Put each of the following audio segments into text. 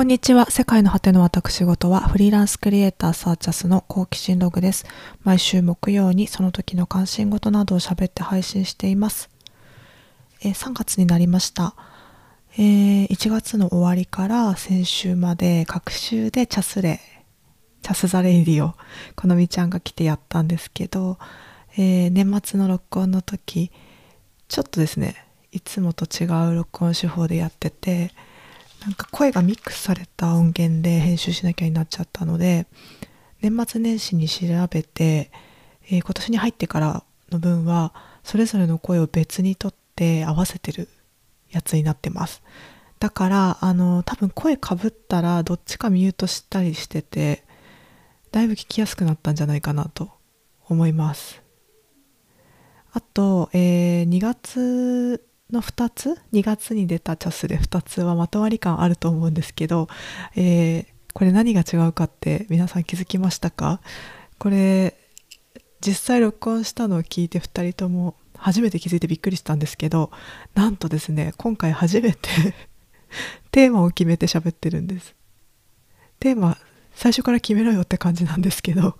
こんにちは。世界の果ての私事はフリーランスクリエイターサーチャスの好奇心ログです。毎週木曜にその時の関心事などを喋って配信しています。え、3月になりました。えー、1月の終わりから先週まで各週でチャスレ、チャスザレイディをこのみちゃんが来てやったんですけど、えー、年末の録音の時、ちょっとですね、いつもと違う録音手法でやってて、なんか声がミックスされた音源で編集しなきゃになっちゃったので年末年始に調べて、えー、今年に入ってからの分はそれぞれの声を別にとって合わせてるやつになってます。だからあの多分声かぶったらどっちかミュートしたりしててだいぶ聞きやすくなったんじゃないかなと思います。あと、えー、2月の2つ？2月に出たチャスで2つはまとまり感あると思うんですけど、えー、これ何が違うかって皆さん気づきましたか？これ実際録音したのを聞いて2人とも初めて気づいてびっくりしたんですけどなんとですね今回初めて テーマを決めて喋ってるんです。テーマ最初から決めろよって感じなんですけど、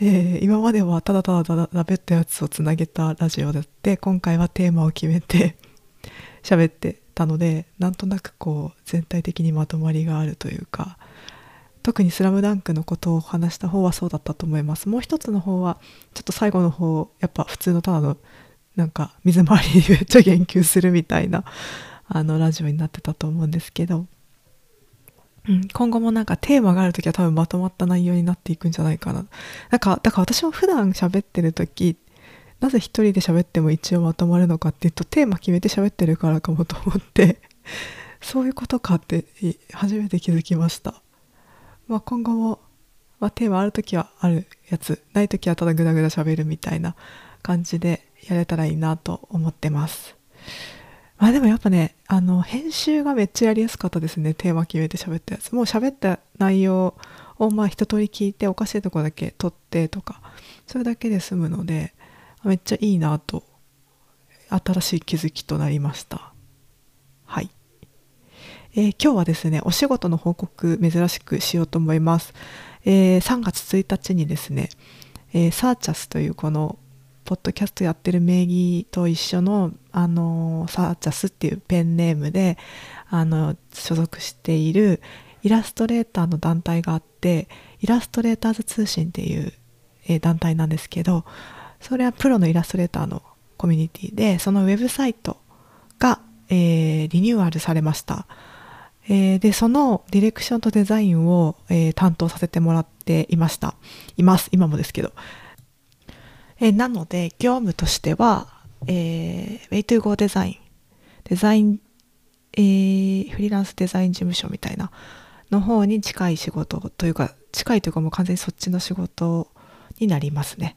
えー、今まではただただ喋ったやつをつなげたラジオで今回はテーマを決めて喋ってたのでなんとなくこう全体的にまとまりがあるというか特に「スラムダンクのことを話した方はそうだったと思います。もう一つの方はちょっと最後の方やっぱ普通のただのなんか水回りにめっちゃ言及するみたいなあのラジオになってたと思うんですけど、うん、今後もなんかテーマがある時は多分まとまった内容になっていくんじゃないかな。なんかだから私も普段喋ってる時なぜ一人で喋っても一応まとまるのかっていうとテーマ決めて喋ってるからかもと思ってそういうことかって初めて気づきました、まあ、今後も、まあ、テーマある時はあるやつない時はただグダグダ喋るみたいな感じでやれたらいいなと思ってます。まあでもやっぱねあの編集がめっちゃやりやすかったですねテーマ決めて喋ったやつ。もう喋った内容をまあ一通り聞いておかしいとこだけ撮ってとかそれだけで済むのでめっちゃいいなと新しい気づきとなりました。はい、えー、今日はですねお仕事の報告珍しくしようと思います、えー、3月1日にですね、えー、サーチャスというこのポッドキャストやってる名義と一緒の、あのサーチャスっていうペンネームで、あの、所属しているイラストレーターの団体があって、イラストレーターズ通信っていう、えー、団体なんですけど、それはプロのイラストレーターのコミュニティでそのウェブサイトが、えー、リニューアルされました、えー、でそのディレクションとデザインを、えー、担当させてもらっていました。います。今もですけど、えなので業務としては、えー、Way2Go デザイン。デザイン、え、フリーランスデザイン事務所みたいなの方に近い仕事というか近いというかもう完全にそっちの仕事になりますね。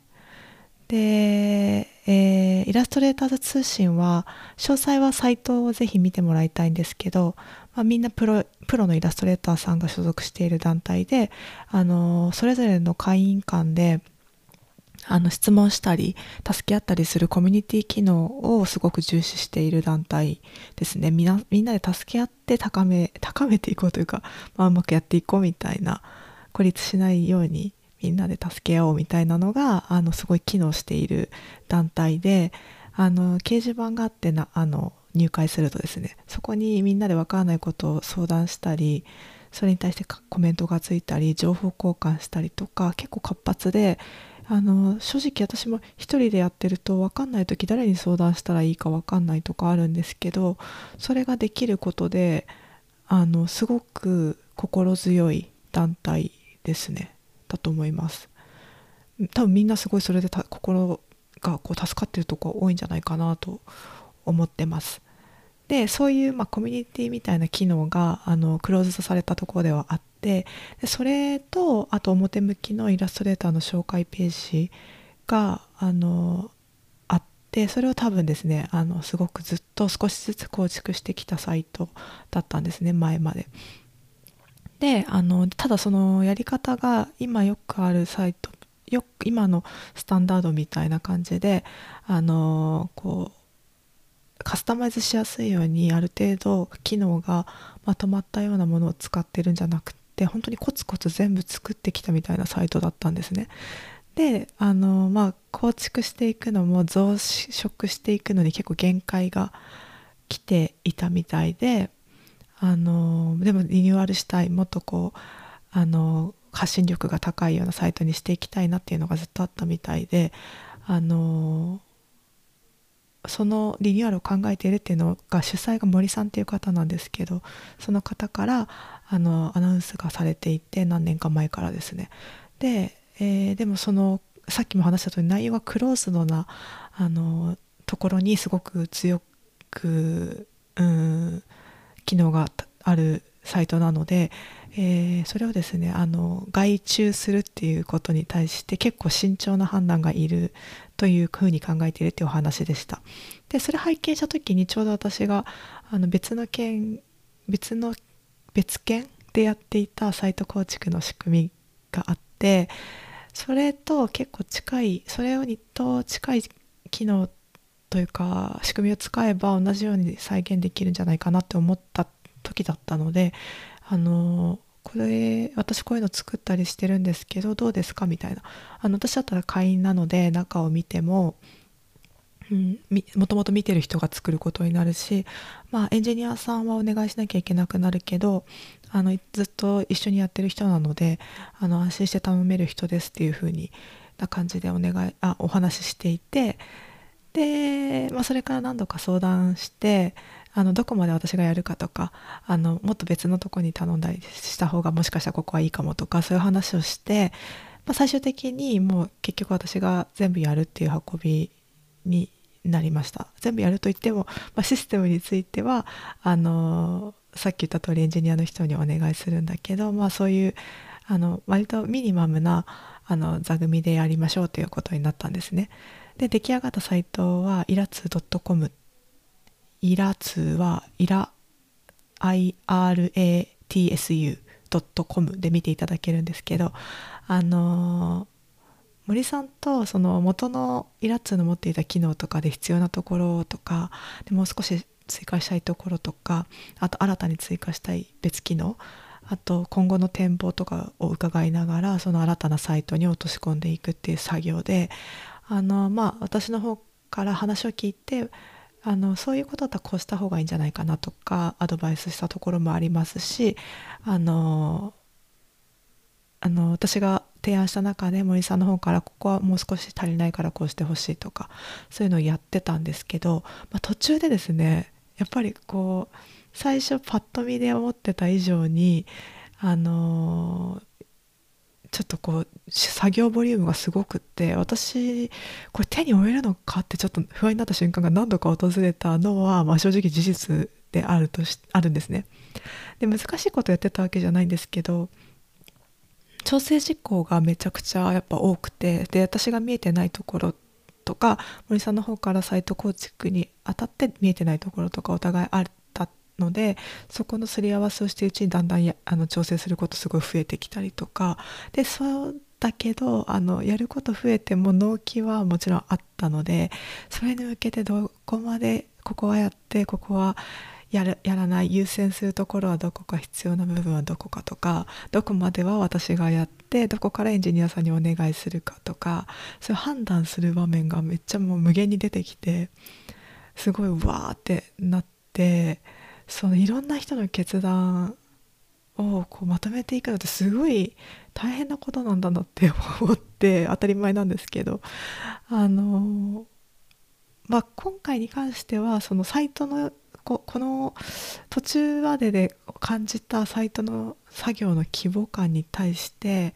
で、えー、イラストレーターズ通信は詳細はサイトをぜひ見てもらいたいんですけど、まあ、みんなプロプロのイラストレーターさんが所属している団体で、あのそれぞれの会員間であの質問したり助け合ったりするコミュニティ機能をすごく重視している団体ですね。みんなみんなで助け合って高め高めていこうというか、まあ、うまくやっていこうみたいな孤立しないようにみんなで助け合おうみたいなのがあのすごい機能している団体であの掲示板があってなあの入会するとですねそこにみんなで分からないことを相談したりそれに対してコメントがついたり情報交換したりとか結構活発であの正直私も一人でやってると分かんない時誰に相談したらいいか分かんないとかあるんですけどそれができることであのすごく心強い団体ですね。だと思います多分みんなすごいそれで心がこう助かってるとこ多いんじゃないかなと思ってますでそういう、まあ、コミュニティみたいな機能があのクローズドされたところではあってでそれとあと表向きのイラストレーターの紹介ページがあのあってそれを多分ですねあのすごくずっと少しずつ構築してきたサイトだったんですね前まで。であのただそのやり方が今よくあるサイトよ今のスタンダードみたいな感じであのこうカスタマイズしやすいようにある程度機能がまとまったようなものを使ってるんじゃなくて本当にコツコツ全部作ってきたみたいなサイトだったんですね。であのまあ構築していくのも増殖していくのに結構限界が来ていたみたいであのでもリニューアルしたいもっとこうあの発信力が高いようなサイトにしていきたいなっていうのがずっとあったみたいであのそのリニューアルを考えているっていうのが主催が森さんっていう方なんですけどその方からあのアナウンスがされていて何年か前からですね。で、えー、でもそのさっきも話した通り内容がクローズドなあのところにすごく強く、うん、機能があるサイトなので、えー、それをですねあの外注するっていうことに対して結構慎重な判断がいるというふうに考えているっていうお話でした。でそれ拝見した時にちょうど私があの別の件別の別件でやっていたサイト構築の仕組みがあってそれと結構近いそれにと近い機能というか仕組みを使えば同じように再現できるんじゃないかなって思った時だったのであのこれ私こういうの作ったりしてるんですけどどうですかみたいな。あの私だったら会員なので中を見ても、うん、もともと見てる人が作ることになるし、まあ、エンジニアさんはお願いしなきゃいけなくなるけどあのずっと一緒にやってる人なのであの安心して頼める人ですっていう風にな感じでお願いあお話ししていてで、まあ、それから何度か相談してあのどこまで私がやるかとかあのもっと別のとこに頼んだりした方がもしかしたらここはいいかもとかそういう話をして、まあ、最終的にもう結局私が全部やるっていう運びになりました全部やるといっても、まあ、システムについてはあのさっき言った通りエンジニアの人にお願いするんだけど、まあ、そういうあの割とミニマムなあの座組でやりましょうということになったんですね。で出来上がったサイトはイラツ .com イラツはイラ iratsu.com で見ていただけるんですけどあの森さんとその元のイラツの持っていた機能とかで必要なところとかでもう少し追加したいところとかあと新たに追加したい別機能あと今後の展望とかを伺いながらその新たなサイトに落とし込んでいくっていう作業であのまあ私の方から話を聞いてあのそういうことだったらこうした方がいいんじゃないかなとかアドバイスしたところもありますしあのあの私が提案した中で森さんの方からここはもう少し足りないからこうしてほしいとかそういうのをやってたんですけど、まあ、途中でですねやっぱりこう最初パッと見で思ってた以上にあのちょっとこう作業ボリュームがすごくって私これ手に負えるのかってちょっと不安になった瞬間が何度か訪れたのは、まあ、正直事実であるとしあるんですね。で難しいことやってたわけじゃないんですけど調整事項がめちゃくちゃやっぱ多くてで私が見えてないところとか森さんの方からサイト構築にあたって見えてないところとかお互いあっのでそこのすり合わせをしてうちにだんだんやあの調整することすごい増えてきたりとか。でそうだけどあのやること増えても納期はもちろんあったのでそれに向けてどこまでここはやってここはやるやらない優先するところはどこか必要な部分はどこかとかどこまでは私がやってどこからエンジニアさんにお願いするかとかそういう判断する場面がめっちゃもう無限に出てきてすごいわーってなってそのいろんな人の決断をこうまとめていくのってすごい大変なことなんだなって思って 当たり前なんですけど。あのまあ今回に関してはそのサイトのここの途中までで感じたサイトの作業の規模感に対して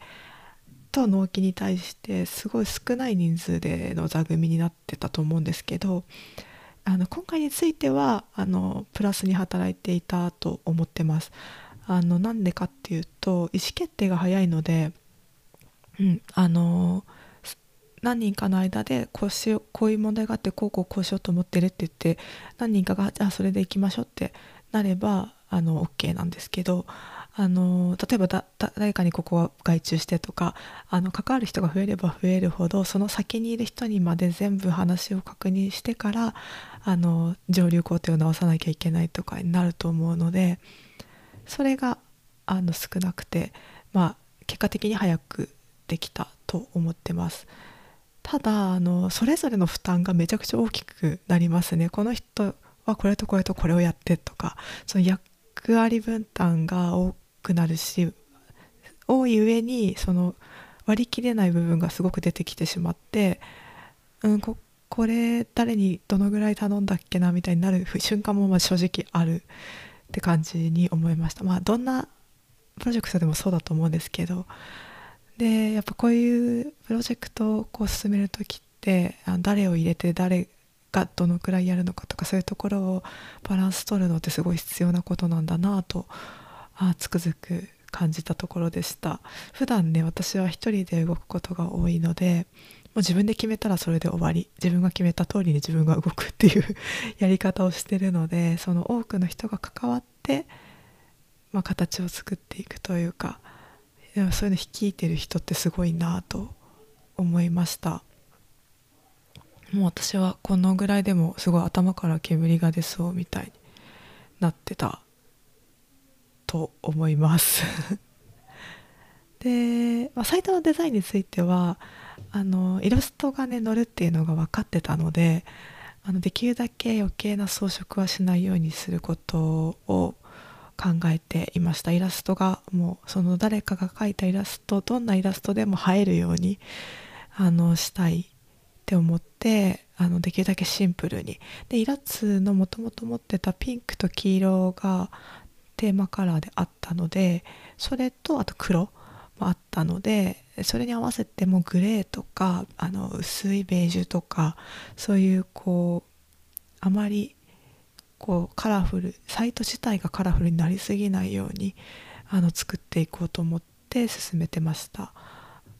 と納期に対してすごい少ない人数での座組になってたと思うんですけどあの今回についてはあのプラスに働いていたと思ってます。あのなんでかっていうと意思決定が早いので、うん、あの何人かの間でこうしよこういう問題があってこうこうこうしようと思ってるって言って何人かがじゃあそれで行きましょうってなればあの OK なんですけどあの例えばだ誰かにここは外注してとかあの関わる人が増えれば増えるほどその先にいる人にまで全部話を確認してからあの上流工程を直さなきゃいけないとかになると思うのでそれがあの少なくて、まあ、結果的に早くできたと思ってます。ただあのそれぞれの負担がめちゃくちゃ大きくなりますね。この人はこれとこれとこれをやってとかその役割分担が多くなるし多い上にその割り切れない部分がすごく出てきてしまって、うん、ここれ誰にどのぐらい頼んだっけなみたいになる瞬間もまあ正直あるって感じに思いました。まあどんなプロジェクトでもそうだと思うんですけど。でやっぱこういうプロジェクトをこう進める時って誰を入れて誰がどのくらいやるのかとかそういうところをバランス取るのってすごい必要なことなんだなとあつくづく感じたところでした。普段ね私は一人で動くことが多いのでもう自分で決めたらそれで終わり。自分が決めた通りに自分が動くっていう やり方をしてるのでその多くの人が関わって、まあ、形を作っていくというかでもそういうの率いてる人ってすごいなと思いました。もう私はこのぐらいでもすごい頭から煙が出そうみたいになってたと思います。で、まあ、サイトのデザインについてはあのイラストがね載るっていうのが分かってたのであのできるだけ余計な装飾はしないようにすることを考えていました。イラストがもうその誰かが描いたイラストどんなイラストでも映えるようにあのしたいって思ってあのできるだけシンプルに。でイラツのもともと持ってたピンクと黄色がテーマカラーであったのでそれとあと黒もあったのでそれに合わせてもグレーとかあの薄いベージュとかそういうこうあまりこうカラフルサイト自体がカラフルになりすぎないようにあの作っていこうと思って進めてました。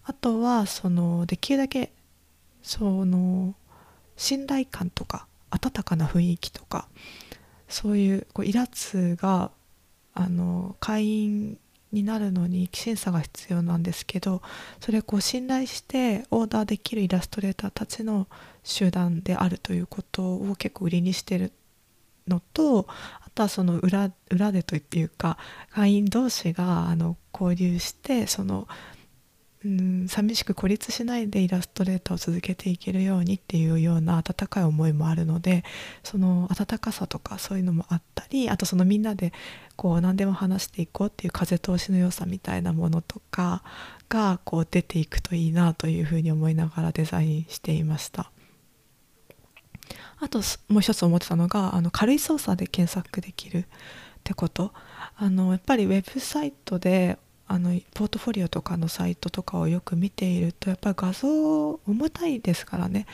あとはそのできるだけその信頼感とか温かな雰囲気とかそういうこうイラツがあの会員になるのに審査が必要なんですけどそれを信頼してオーダーできるイラストレーターたちの集団であるということを結構売りにしてるのとあとはその裏裏でというか会員同士があの交流してそのうん。寂しく孤立しないでイラストレーターを続けていけるようにっていうような温かい思いもあるのでその温かさとかそういうのもあったりあとそのみんなでこう何でも話していこうっていう風通しの良さみたいなものとかがこう出ていくといいなというふうに思いながらデザインしていました。あともう一つ思ってたのがあの軽い操作で検索できるってこと。あのやっぱりウェブサイトであのポートフォリオとかのサイトとかをよく見ているとやっぱり画像重たいですからね。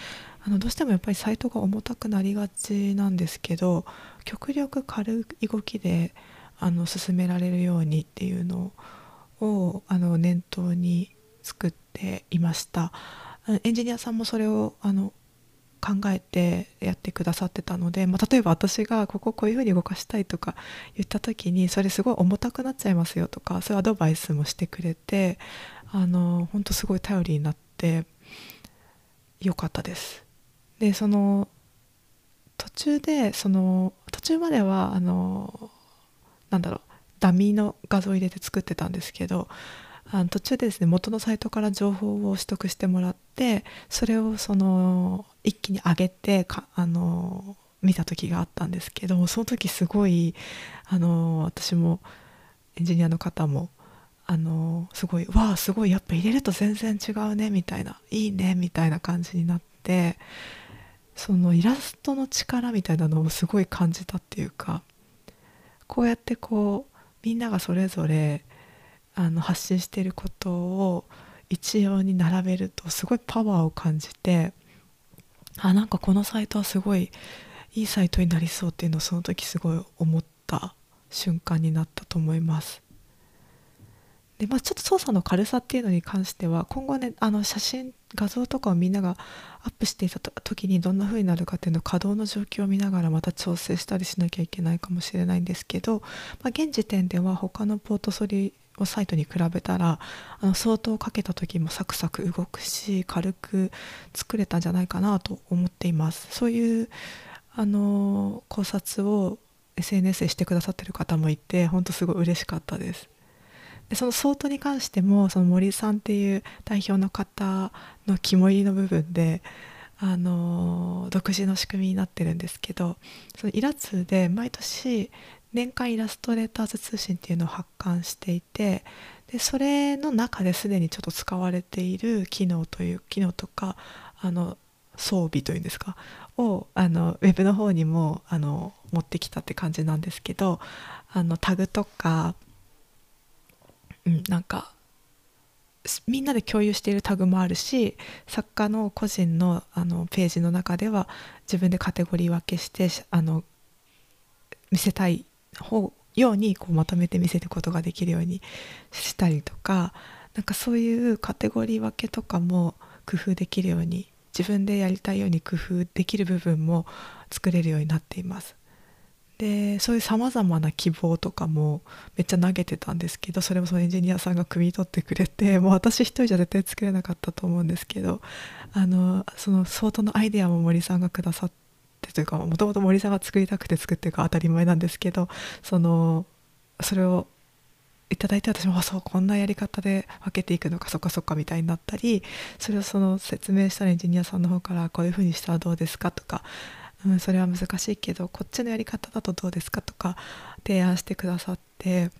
あのどうしてもやっぱりサイトが重たくなりがちなんですけど極力軽い動きであの進められるようにっていうのをあの念頭に作っていました。エンジニアさんもそれをあの考えてやってくださってたので、まあ、例えば私がこここういうふうに動かしたいとか言った時にそれすごい重たくなっちゃいますよとかそういうアドバイスもしてくれてあの本当すごい頼りになってよかったです。でその途中でその途中まではあのなんだろうダミーの画像を入れて作ってたんですけどあの途中でですね元のサイトから情報を取得してもらってそれをその一気に上げてかあの見た時があったんですけどその時すごいあの私もエンジニアの方もあのすごい「わあすごいやっぱ入れると全然違うね」みたいな「いいね」みたいな感じになってそのイラストの力みたいなのをすごい感じたっていうかこうやってこうみんながそれぞれあの発信していることを一様に並べるとすごいパワーを感じてあなんかこのサイトはすごいいいサイトになりそうっていうのをその時すごい思った瞬間になったと思います。で、まあ、ちょっと操作の軽さっていうのに関しては今後ねあの写真画像とかをみんながアップしていた時にどんな風になるかっていうのを稼働の状況を見ながらまた調整したりしなきゃいけないかもしれないんですけど、まあ、現時点では他のポートソリサイトに比べたらあの相当かけた時もサクサク動くし軽く作れたんじゃないかなと思っています。そういうあの考察を SNS でしてくださってる方もいて本当すごい嬉しかったです。でその相当に関してもその森さんっていう代表の方の肝入りの部分であの独自の仕組みになってるんですけどそのイラツで毎年年間イラストレーターズ通信っていうのを発刊していてでそれの中ですでにちょっと使われている機能という機能とかあの装備というんですかをあのウェブの方にもあの持ってきたって感じなんですけどあのタグとかうん、なんかみんなで共有しているタグもあるし作家の個人のあのページの中では自分でカテゴリー分けしてあの見せたい方ようにこうまとめて見せることができるようにしたりとかなんかそういうカテゴリー分けとかも工夫できるように自分でやりたいように工夫できる部分も作れるようになっています。でそういうさまざまな希望とかもめっちゃ投げてたんですけどそれもそのエンジニアさんが汲み取ってくれて もう私一人じゃ絶対作れなかったと思うんですけどあのその相当のアイデアも森さんがくださってというかもともと森さんが作りたくて作ってるか当たり前なんですけどそのそれをいただいて私もそうこんなやり方で分けていくのかそっかそっかみたいになったりそれをその説明したらエンジニアさんの方からこういうふうにしたらどうですかとかうん、それは難しいけどこっちのやり方だとどうですかとか提案してくださって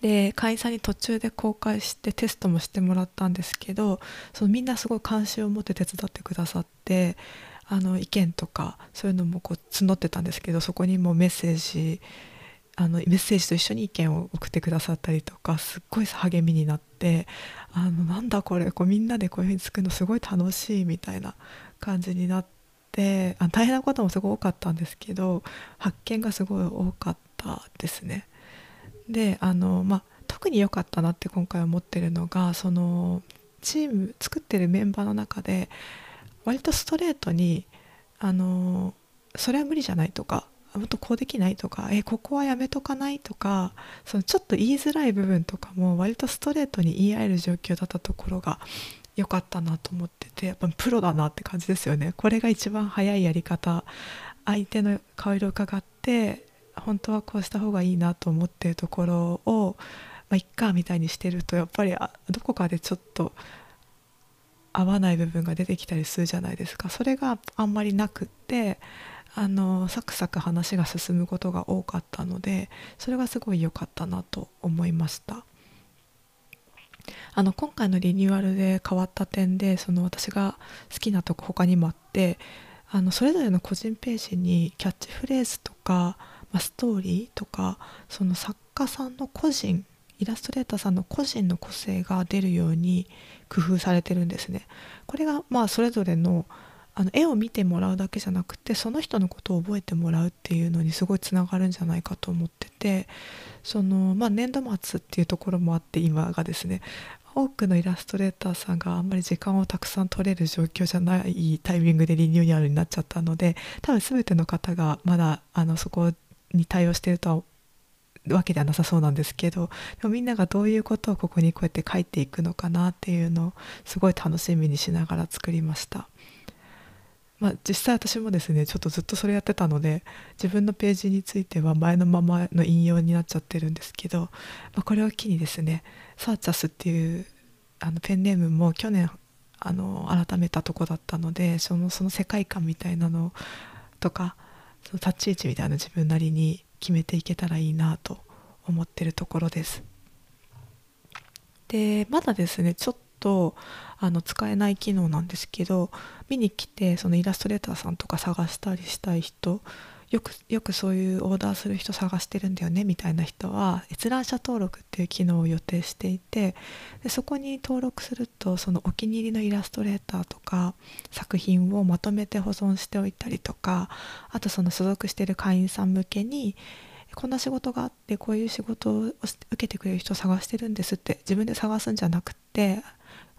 で会員さんに途中で公開してテストもしてもらったんですけどそのみんなすごい関心を持って手伝ってくださってあの意見とかそういうのもこう募ってたんですけどそこにもメッセージあのメッセージと一緒に意見を送ってくださったりとかすっごい励みになってあのなんだこれこうみんなでこういうふうに作るのすごい楽しいみたいな感じになって。あ大変なこともすごい多かったんですけど発見がすごい多かったですね。であの、まあ、特に良かったなって今回思ってるのがそのチーム作ってるメンバーの中で割とストレートにあのそれは無理じゃないとかもっとこうできないとかえここはやめとかないとかそのちょっと言いづらい部分とかも割とストレートに言い合える状況だったところが良かったなと思っててやっぱプロだなって感じですよね。これが一番早いやり方相手の顔色を伺って本当はこうした方がいいなと思ってるところをまあ、いっかみたいにしてるとやっぱりどこかでちょっと合わない部分が出てきたりするじゃないですかそれがあんまりなくってあのサクサク話が進むことが多かったのでそれがすごい良かったなと思いました。あの今回のリニューアルで変わった点でその私が好きなとこ他にもあってあのそれぞれの個人ページにキャッチフレーズとか、まあ、ストーリーとかその作家さんの個人イラストレーターさんの個人の個性が出るように工夫されてるんですね。これがまあそれぞれのあの絵を見てもらうだけじゃなくてその人のことを覚えてもらうっていうのにすごいつながるんじゃないかと思っててその、まあ、年度末っていうところもあって今がですね多くのイラストレーターさんがあんまり時間をたくさん取れる状況じゃないタイミングでリニューアルになっちゃったので多分全ての方がまだあのそこに対応してるとはわけではなさそうなんですけどでもみんながどういうことをここにこうやって書いていくのかなっていうのをすごい楽しみにしながら作りました。まあ、実際私もですねちょっとずっとそれやってたので自分のページについては前のままの引用になっちゃってるんですけど、まあ、これを機にですねサーチャスっていうあのペンネームも去年あの改めたとこだったのでそのその世界観みたいなのとかその立ち位置みたいな自分なりに決めていけたらいいなと思ってるところです。でまだですねちょっとあの使えない機能なんですけど見に来てそのイラストレーターさんとか探したりしたい人よくよくそういうオーダーする人探してるんだよねみたいな人は閲覧者登録っていう機能を予定していてでそこに登録するとそのお気に入りのイラストレーターとか作品をまとめて保存しておいたりとかあとその所属してる会員さん向けにこんな仕事があってこういう仕事を受けてくれる人探してるんですって自分で探すんじゃなくて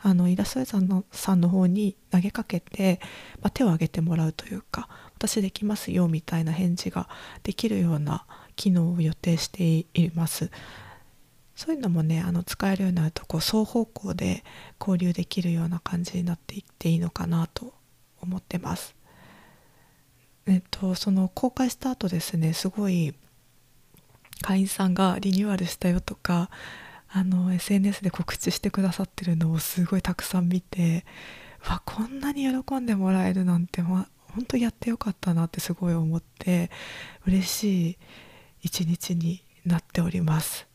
あのイラストレーターのさんの方に投げかけて、まあ、手を挙げてもらうというか私できますよみたいな返事ができるような機能を予定しています。そういうのもねあの使えるようになるとこう双方向で交流できるような感じになっていっていいのかなと思ってます。えっとその公開した後ですねすごい会員さんがリニューアルしたよとかあの SNS で告知してくださってるのをすごいたくさん見てわこんなに喜んでもらえるなんて、ま、本当やってよかったなってすごい思って嬉しい一日になっております。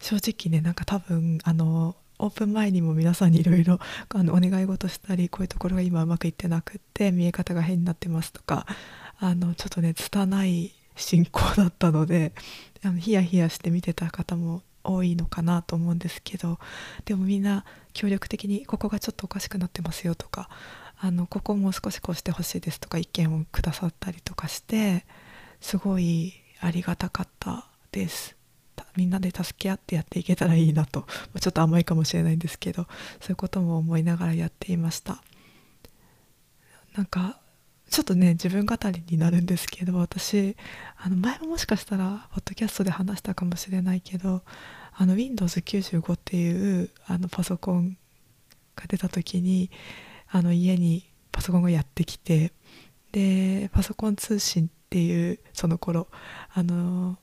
正直ねなんか多分あのオープン前にも皆さんにいろいろお願い事したりこういうところが今うまくいってなくって見え方が変になってますとかあのちょっとね拙い進行だったのであのヒヤヒヤして見てた方も多いのかなと思うんですけどでもみんな協力的にここがちょっとおかしくなってますよとかあのここも少しこうしてほしいですとか意見をくださったりとかしてすごいありがたかったです。みんなで助け合ってやっていけたらいいなと。ちょっと甘いかもしれないんですけどそういうことも思いながらやっていました。なんかちょっとね自分語りになるんですけど私あの前ももしかしたらポッドキャストで話したかもしれないけどあの Windows95 っていうあのパソコンが出た時にあの家にパソコンがやってきてでパソコン通信っていうその頃あの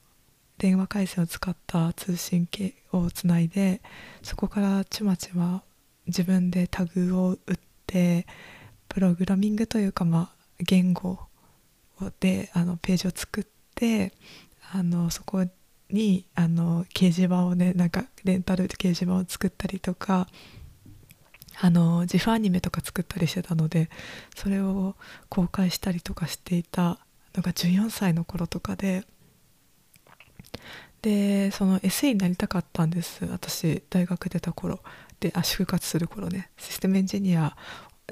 電話回線を使った通信系をつないでそこからちまちま自分でタグを打ってプログラミングというかまあ言語であのページを作ってあのそこにあの掲示板をねなんかレンタル掲示板を作ったりとかあの自負アニメとか作ったりしてたのでそれを公開したりとかしていたのが14歳の頃とかででその SE になりたかったんです。私大学出た頃。であ就活する頃ね。システムエンジニア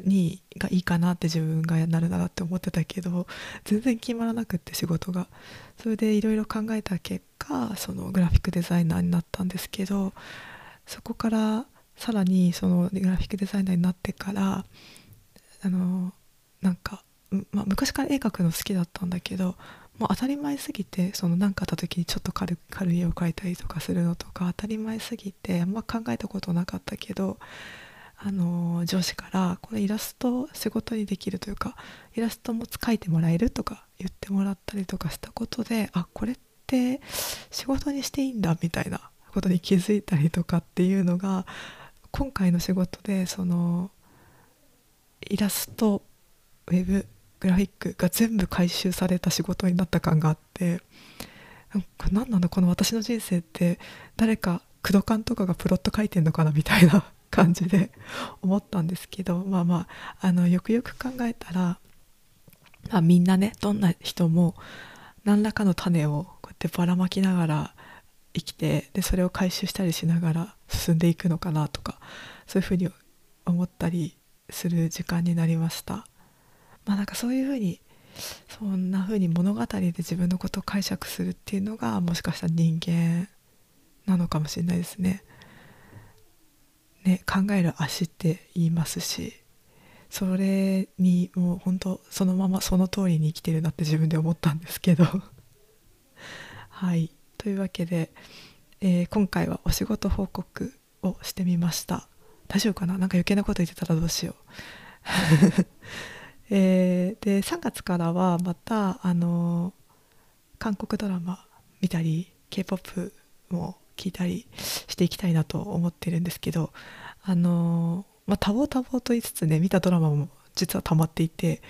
にがいいかなって自分がなるならって思ってたけど全然決まらなくって仕事が。それでいろいろ考えた結果そのグラフィックデザイナーになったんですけどそこからさらにそのグラフィックデザイナーになってからあのなんか、まあ、昔から絵描くの好きだったんだけどもう当たり前すぎてその何かあった時にちょっと軽軽い絵を描いたりとかするのとか当たり前すぎてあんま考えたことなかったけどあの上司からこれイラスト仕事にできるというかイラストも描いてもらえるとか言ってもらったりとかしたことであこれって仕事にしていいんだみたいなことに気づいたりとかっていうのが今回の仕事でそのイラストウェブグラフィックが全部回収された仕事になった感があって何なんだこの私の人生って誰か工藤監とかがプロット書いてんのかな？みたいな 感じで思ったんですけどまあまああのよくよく考えたら、まあ、みんなねどんな人も何らかの種をこうやってばらまきながら生きてでそれを回収したりしながら進んでいくのかなとかそういうふうに思ったりする時間になりました。まあなんかそういうふうにそんなふうに物語で自分のことを解釈するっていうのがもしかしたら人間なのかもしれないですね。ね考える足って言いますしそれにもう本当そのままその通りに生きてるなって自分で思ったんですけど。はい。というわけで、えー、今回はお仕事報告をしてみました。大丈夫かな？なんか余計なこと言ってたらどうしよう。えー、で3月からはまたあの韓国ドラマ見たり k p o p も聞いたりしていきたいなと思ってるんですけどあのまあ多忙多忙と言いつつね見たドラマも実は溜まっていて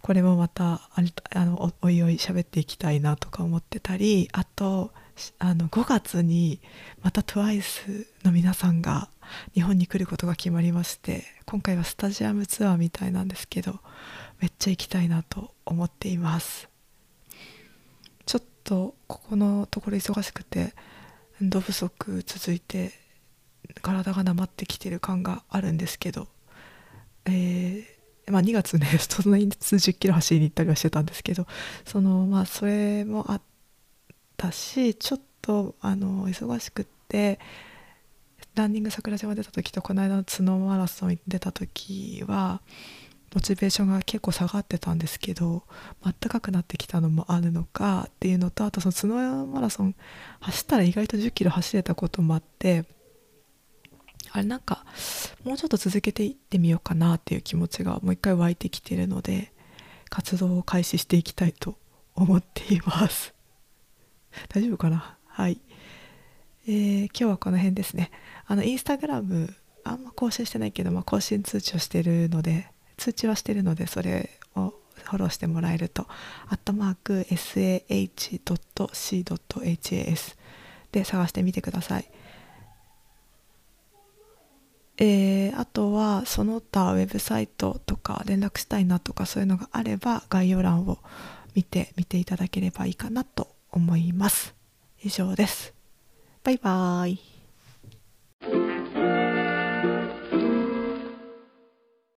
これもまたあのおいおい喋っていきたいなとか思ってたりあとあの5月にまた TWICE の皆さんが日本に来ることが決まりまして今回はスタジアムツアーみたいなんですけどめっちゃ行きたいなと思っています。ちょっとここのところ忙しくて運動不足続いて体がなまってきてる感があるんですけど、えー、まあ、2月ね そんなに数十キロ走りに行ったりはしてたんですけどそのまあそれもあったしちょっとあの忙しくってランニング桜島出た時とこの間の角マラソン出た時はモチベーションが結構下がってたんですけど暖かくなってきたのもあるのかっていうのとあとその角マラソン走ったら意外と1 0キロ走れたこともあってあれなんかもうちょっと続けていってみようかなっていう気持ちがもう一回湧いてきてるので活動を開始していきたいと思っています。大丈夫かな？はい、えー、今日はこの辺ですね。あのインスタグラムあんま更新してないけど、まあ、更新通知をしてるので通知はしてるのでそれをフォローしてもらえるとアットマーク sah.c.has で探してみてください。えー、あとはその他ウェブサイトとか連絡したいなとかそういうのがあれば概要欄を見てみていただければいいかなと思います。以上です。バイバーイ。